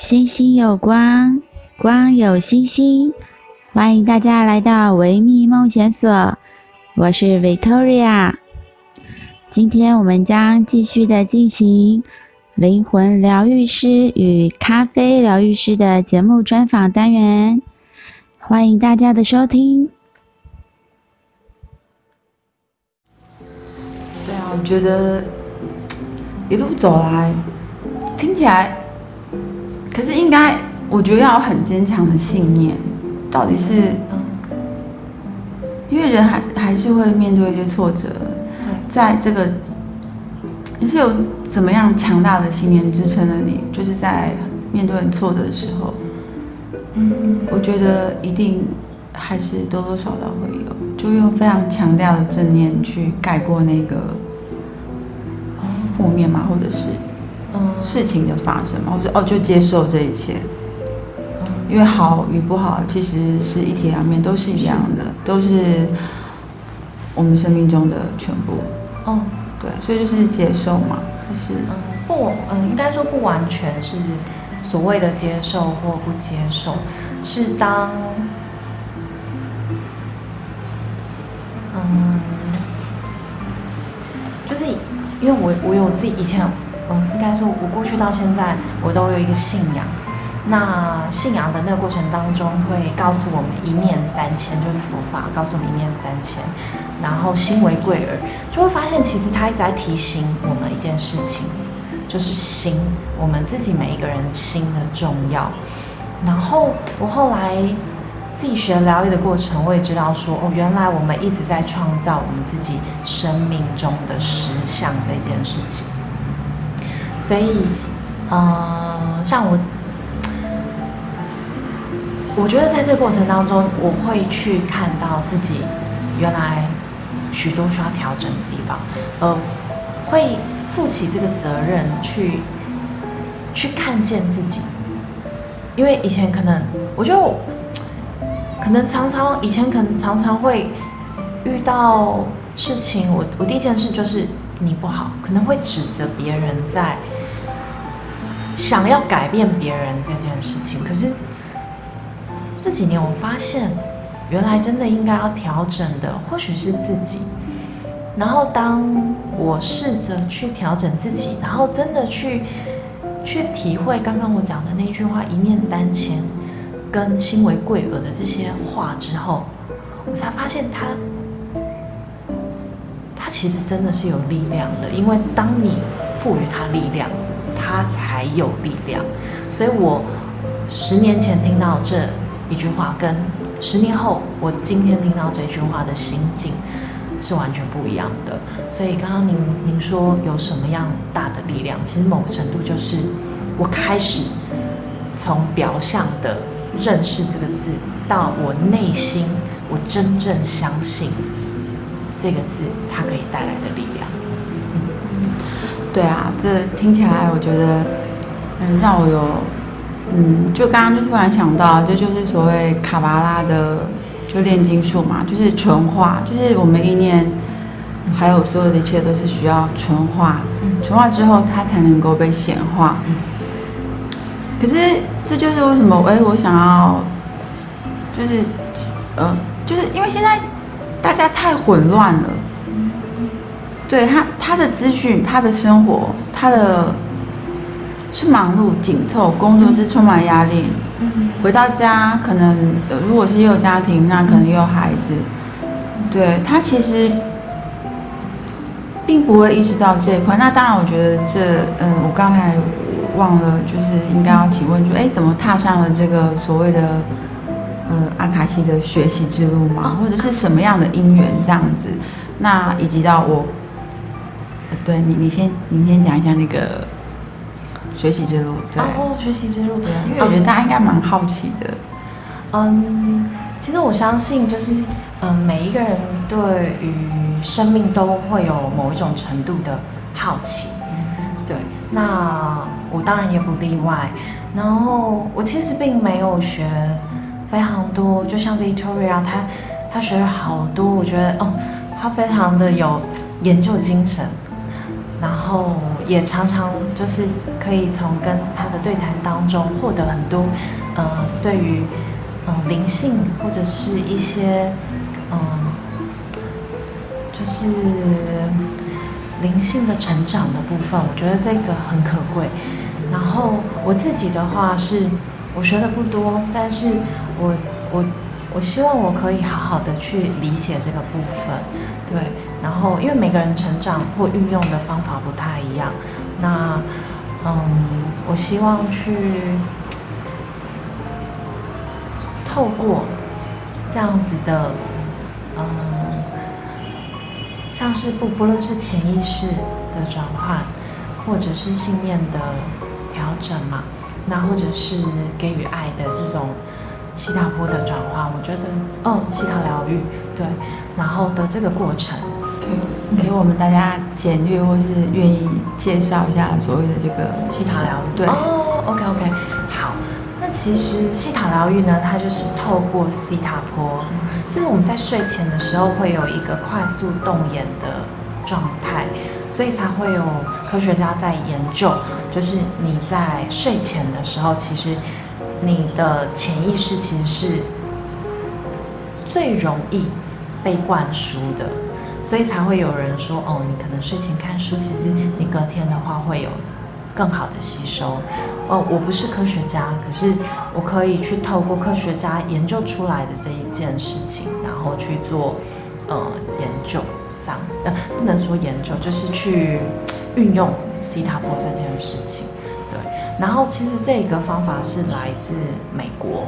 星星有光，光有星星。欢迎大家来到维密梦想所，我是 Victoria。今天我们将继续的进行灵魂疗愈师与咖啡疗愈师的节目专访单元，欢迎大家的收听。对啊，我觉得一路走来，听起来，可是应该，我觉得要有很坚强的信念。到底是，因为人还还是会面对一些挫折，在这个，你是有怎么样强大的信念支撑了你？就是在面对很挫折的时候，嗯，我觉得一定还是多多少少会有，就用非常强大的正念去盖过那个负面嘛，或者是事情的发生嘛，或者哦就接受这一切。因为好与不好其实是一体两面，都是一样的，是都是我们生命中的全部。哦，对，所以就是接受嘛，还是嗯不嗯，应该说不完全是所谓的接受或不接受，是当嗯，就是因为我我有自己以前嗯，应该说我过去到现在我都有一个信仰。那信仰的那个过程当中，会告诉我们一念三千，就是佛法告诉我们一念三千，然后心为贵耳，就会发现其实他一直在提醒我们一件事情，就是心，我们自己每一个人心的重要。然后我后来自己学疗愈的过程，我也知道说，哦，原来我们一直在创造我们自己生命中的实相这件事情。所以，呃，像我。我觉得在这个过程当中，我会去看到自己原来许多需要调整的地方，呃，会负起这个责任去去看见自己。因为以前可能，我觉得可能常常以前可能常常会遇到事情，我我第一件事就是你不好，可能会指责别人在想要改变别人这件事情，可是。这几年我发现，原来真的应该要调整的，或许是自己。然后当我试着去调整自己，然后真的去去体会刚刚我讲的那句话“一念三千”跟“心为贵耳”的这些话之后，我才发现它，它其实真的是有力量的。因为当你赋予它力量，它才有力量。所以我十年前听到这。一句话跟十年后我今天听到这句话的心境是完全不一样的。所以刚刚您您说有什么样大的力量？其实某个程度就是我开始从表象的认识这个字，到我内心我真正相信这个字它可以带来的力量。对啊，这听起来我觉得嗯让我有。嗯，就刚刚就突然想到，这就是所谓卡巴拉的就炼金术嘛，就是纯化，就是我们意念，还有所有的一切都是需要纯化，纯化之后它才能够被显化。可是这就是为什么，哎，我想要，就是，呃，就是因为现在大家太混乱了，对他他的资讯，他的生活，他的。是忙碌紧凑，工作是充满压力。嗯，回到家可能，如果是有家庭，那可能有孩子。对，他其实并不会意识到这一块。那当然，我觉得这，嗯，我刚才忘了，就是应该要请问，就哎，怎么踏上了这个所谓的，呃，阿卡西的学习之路吗？或者是什么样的因缘这样子？那以及到我，对你，你先，你先讲一下那个。学习之路，对哦，学习之路，对，因为我觉得大家应该蛮好奇的。嗯，其实我相信，就是嗯，每一个人对于生命都会有某一种程度的好奇。对，那我当然也不例外。然后我其实并没有学非常多，就像 Victoria，她她学了好多，我觉得哦，她非常的有研究精神，然后。也常常就是可以从跟他的对谈当中获得很多，呃，对于嗯灵性或者是一些嗯，就是灵性的成长的部分，我觉得这个很可贵。然后我自己的话是，我学的不多，但是我我。我希望我可以好好的去理解这个部分，对，然后因为每个人成长或运用的方法不太一样，那嗯，我希望去透过这样子的，嗯，像是不不论是潜意识的转换，或者是信念的调整嘛，那或者是给予爱的这种。西塔波的转化，我觉得，哦，西塔疗愈，对，然后的这个过程，给给我们大家简略或是愿意介绍一下所谓的这个西塔疗愈，对，哦，OK OK，好，那其实西塔疗愈呢，它就是透过西塔波，就是我们在睡前的时候会有一个快速动眼的状态，所以才会有科学家在研究，就是你在睡前的时候，其实。你的潜意识其实是最容易被灌输的，所以才会有人说哦，你可能睡前看书，其实你隔天的话会有更好的吸收。哦，我不是科学家，可是我可以去透过科学家研究出来的这一件事情，然后去做呃研究，这样呃不能说研究，就是去运用西塔波这件事情。对然后其实这个方法是来自美国，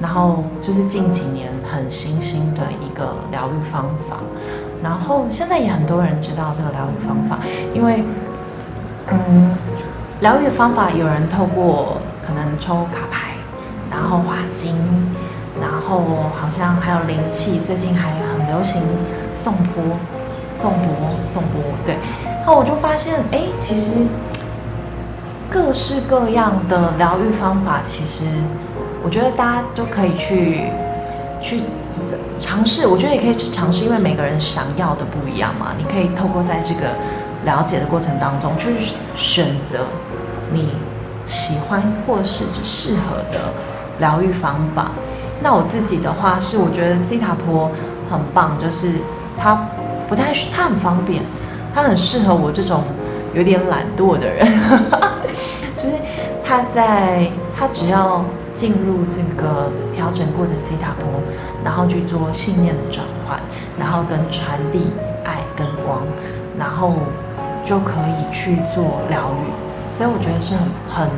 然后就是近几年很新兴的一个疗愈方法，然后现在也很多人知道这个疗愈方法，因为，嗯，疗愈方法有人透过可能抽卡牌，然后画经，然后好像还有灵气，最近还很流行颂钵，颂钵，颂钵，对，然后我就发现，哎，其实。各式各样的疗愈方法，其实我觉得大家都可以去去尝试。我觉得也可以去尝试，因为每个人想要的不一样嘛。你可以透过在这个了解的过程当中，去选择你喜欢或是只适合的疗愈方法。那我自己的话是，我觉得西塔波很棒，就是它不太，它很方便，它很适合我这种。有点懒惰的人，就是他在他只要进入这个调整过的西塔波，然后去做信念的转换，然后跟传递爱跟光，然后就可以去做疗愈。所以我觉得是很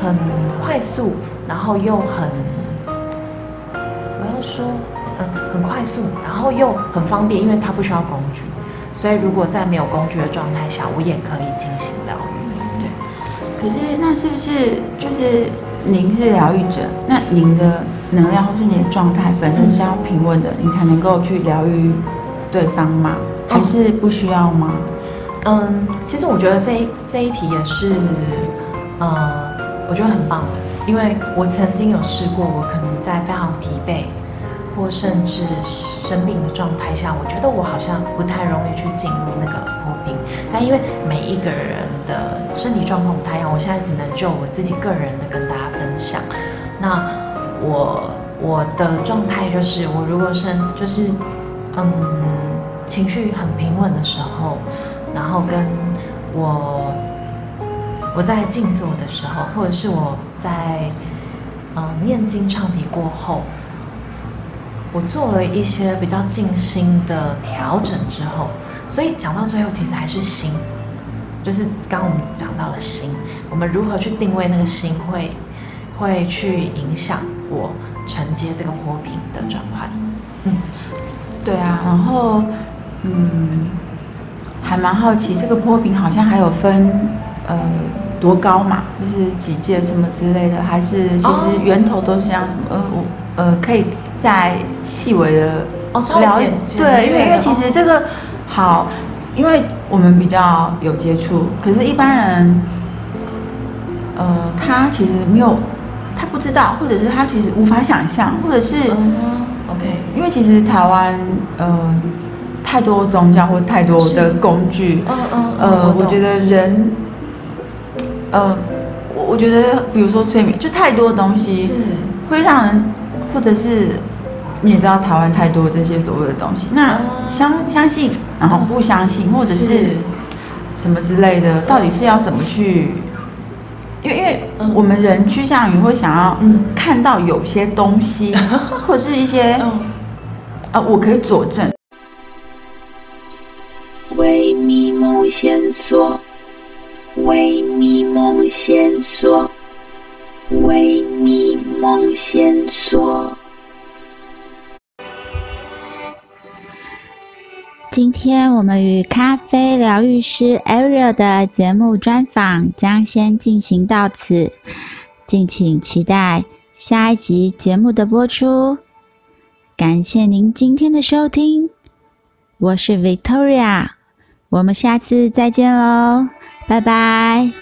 很很快速，然后又很我要说嗯很快速，然后又很方便，因为它不需要工具。所以，如果在没有工具的状态下，我也可以进行疗愈。对。可是，那是不是就是您是疗愈者？那您的能量或是你的状态本身是要平稳的，嗯、你才能够去疗愈对方吗？还是不需要吗？嗯，其实我觉得这一这一题也是，呃，我觉得很棒，因为我曾经有试过，我可能在非常疲惫。或甚至生病的状态下，我觉得我好像不太容易去进入那个波频。但因为每一个人的身体状况不太一样，我现在只能就我自己个人的跟大家分享。那我我的状态就是，我如果是就是嗯情绪很平稳的时候，然后跟我我在静坐的时候，或者是我在嗯念经唱题过后。我做了一些比较静心的调整之后，所以讲到最后其实还是心，就是刚刚我们讲到了心，我们如何去定位那个心会会去影响我承接这个波频的转换。嗯，对啊，然后嗯，还蛮好奇这个波频好像还有分呃多高嘛，就是几阶什么之类的，还是其实源头都是这样什么？呃我呃可以。在细微的了解，对，因为因为其实这个好，因为我们比较有接触，可是一般人，呃，他其实没有，他不知道，或者是他其实无法想象，或者是，OK，因为其实台湾，呃，太多宗教或太多的工具，嗯嗯，呃，我觉得人呃，我我觉得，比如说催眠，就太多东西是。会让人，或者是你也知道台湾太多这些所谓的东西，那相相信，然后不相信，或者是什么之类的，到底是要怎么去？因为因为我们人趋向于会想要看到有些东西，或者是一些啊，我可以佐证。微迷梦线索，微迷梦线索，为你梦线索。今天我们与咖啡疗愈师 Ariel 的节目专访将先进行到此，敬请期待下一集节目的播出。感谢您今天的收听，我是 Victoria，我们下次再见喽，拜拜。